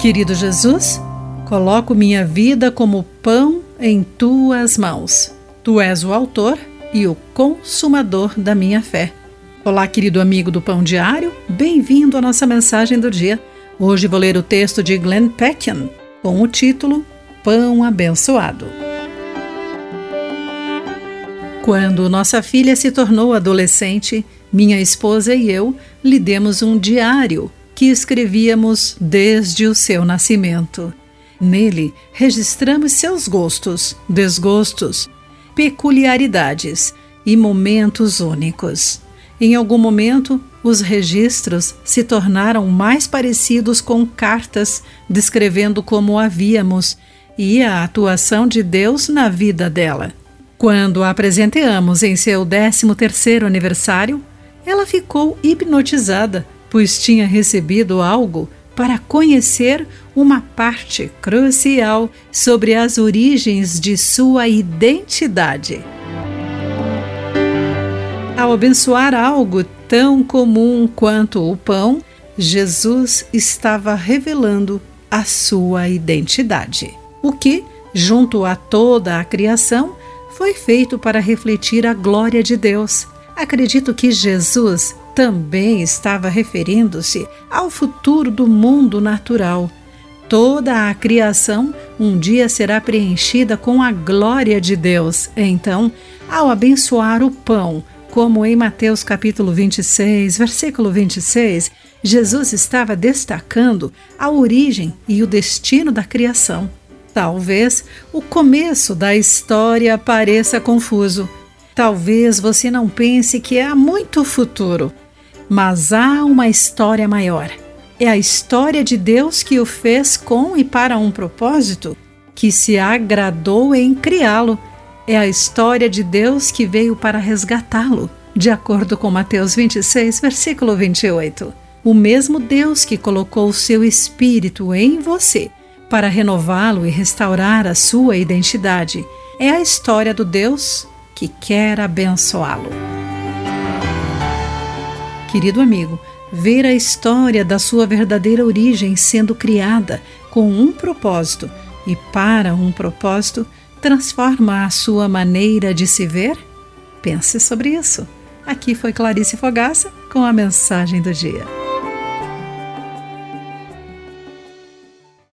Querido Jesus, coloco minha vida como pão em tuas mãos. Tu és o autor e o consumador da minha fé. Olá, querido amigo do Pão Diário, bem-vindo à nossa mensagem do dia. Hoje vou ler o texto de Glenn Peckin com o título Pão Abençoado. Quando nossa filha se tornou adolescente, minha esposa e eu lhe demos um diário que escrevíamos desde o seu nascimento. Nele registramos seus gostos, desgostos, peculiaridades e momentos únicos. Em algum momento, os registros se tornaram mais parecidos com cartas descrevendo como a víamos e a atuação de Deus na vida dela. Quando a apresenteamos em seu 13º aniversário, ela ficou hipnotizada, pois tinha recebido algo para conhecer uma parte crucial sobre as origens de sua identidade. Ao abençoar algo tão comum quanto o pão, Jesus estava revelando a sua identidade. O que, junto a toda a criação, foi feito para refletir a glória de Deus. Acredito que Jesus também estava referindo-se ao futuro do mundo natural. Toda a criação um dia será preenchida com a glória de Deus. Então, ao abençoar o pão, como em Mateus capítulo 26, versículo 26, Jesus estava destacando a origem e o destino da criação. Talvez o começo da história pareça confuso. Talvez você não pense que há muito futuro. Mas há uma história maior. É a história de Deus que o fez com e para um propósito, que se agradou em criá-lo é a história de Deus que veio para resgatá-lo, de acordo com Mateus 26, versículo 28. O mesmo Deus que colocou o seu espírito em você para renová-lo e restaurar a sua identidade é a história do Deus que quer abençoá-lo. Querido amigo, ver a história da sua verdadeira origem sendo criada com um propósito e para um propósito transforma a sua maneira de se ver? Pense sobre isso. Aqui foi Clarice Fogaça com a mensagem do dia.